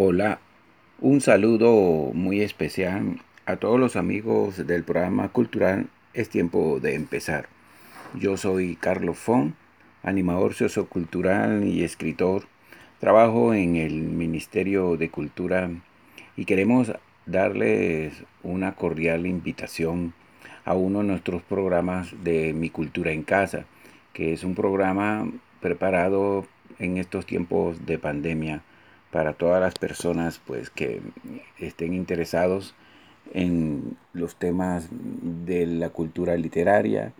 Hola, un saludo muy especial a todos los amigos del programa cultural Es tiempo de empezar. Yo soy Carlos Fon, animador sociocultural y escritor. Trabajo en el Ministerio de Cultura y queremos darles una cordial invitación a uno de nuestros programas de Mi Cultura en Casa, que es un programa preparado en estos tiempos de pandemia para todas las personas pues que estén interesados en los temas de la cultura literaria,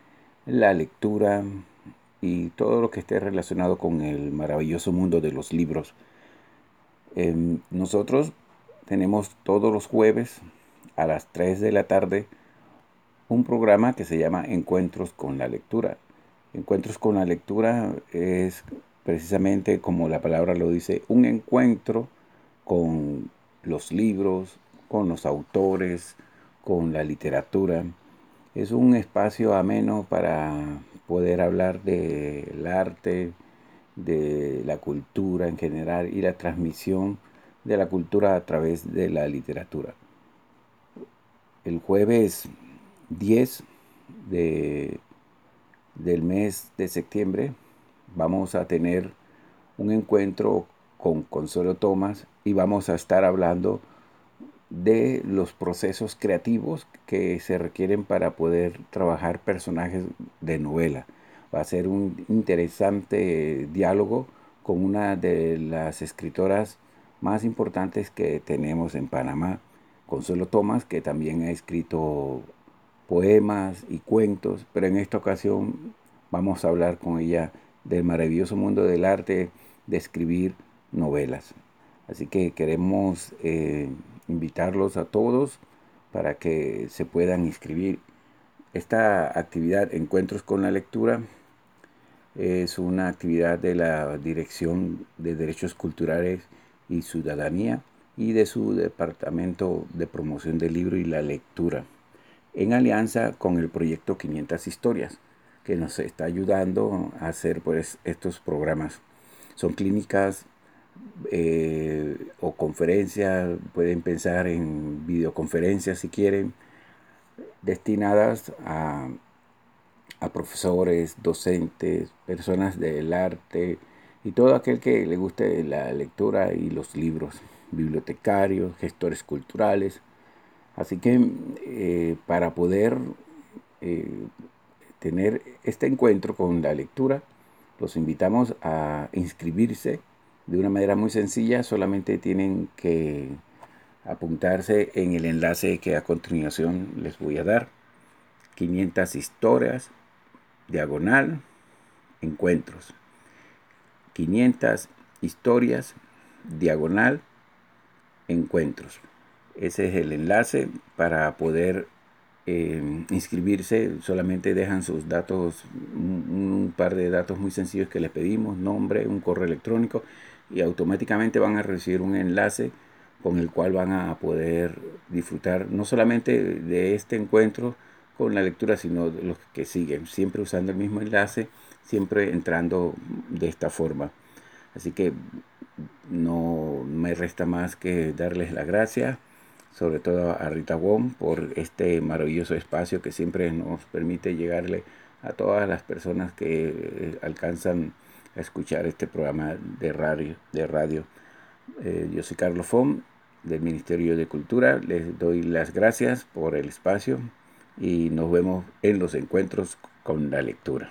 la lectura y todo lo que esté relacionado con el maravilloso mundo de los libros. Em, nosotros tenemos todos los jueves a las 3 de la tarde un programa que se llama Encuentros con la Lectura. Encuentros con la Lectura es precisamente como la palabra lo dice, un encuentro con los libros, con los autores, con la literatura. Es un espacio ameno para poder hablar del arte, de la cultura en general y la transmisión de la cultura a través de la literatura. El jueves 10 de, del mes de septiembre vamos a tener un encuentro con Consuelo Tomás y vamos a estar hablando de los procesos creativos que se requieren para poder trabajar personajes de novela. Va a ser un interesante diálogo con una de las escritoras más importantes que tenemos en Panamá, Consuelo Tomás, que también ha escrito poemas y cuentos, pero en esta ocasión vamos a hablar con ella del maravilloso mundo del arte de escribir novelas. Así que queremos eh, invitarlos a todos para que se puedan inscribir. Esta actividad, Encuentros con la Lectura, es una actividad de la Dirección de Derechos Culturales y Ciudadanía y de su Departamento de Promoción del Libro y la Lectura, en alianza con el proyecto 500 Historias que nos está ayudando a hacer pues, estos programas. Son clínicas eh, o conferencias, pueden pensar en videoconferencias si quieren, destinadas a, a profesores, docentes, personas del arte y todo aquel que le guste la lectura y los libros, bibliotecarios, gestores culturales. Así que eh, para poder eh, tener este encuentro con la lectura, los invitamos a inscribirse de una manera muy sencilla. Solamente tienen que apuntarse en el enlace que a continuación les voy a dar. 500 historias, diagonal, encuentros. 500 historias, diagonal, encuentros. Ese es el enlace para poder eh, inscribirse, solamente dejan sus datos, un, par de datos muy sencillos que les pedimos, nombre, un correo electrónico y automáticamente van a recibir un enlace con el cual van a poder disfrutar no solamente de este encuentro con la lectura, sino los que siguen, siempre usando el mismo enlace, siempre entrando de esta forma. Así que no me resta más que darles la gracia sobre todo a Rita Wong por este maravilloso espacio que siempre nos permite llegarle a todas las personas que eh, alcanzan a escuchar este programa de radio. De radio. Eh, yo soy Carlos Fon del Ministerio de Cultura. Les doy las gracias por el espacio y nos vemos en los encuentros con la lectura.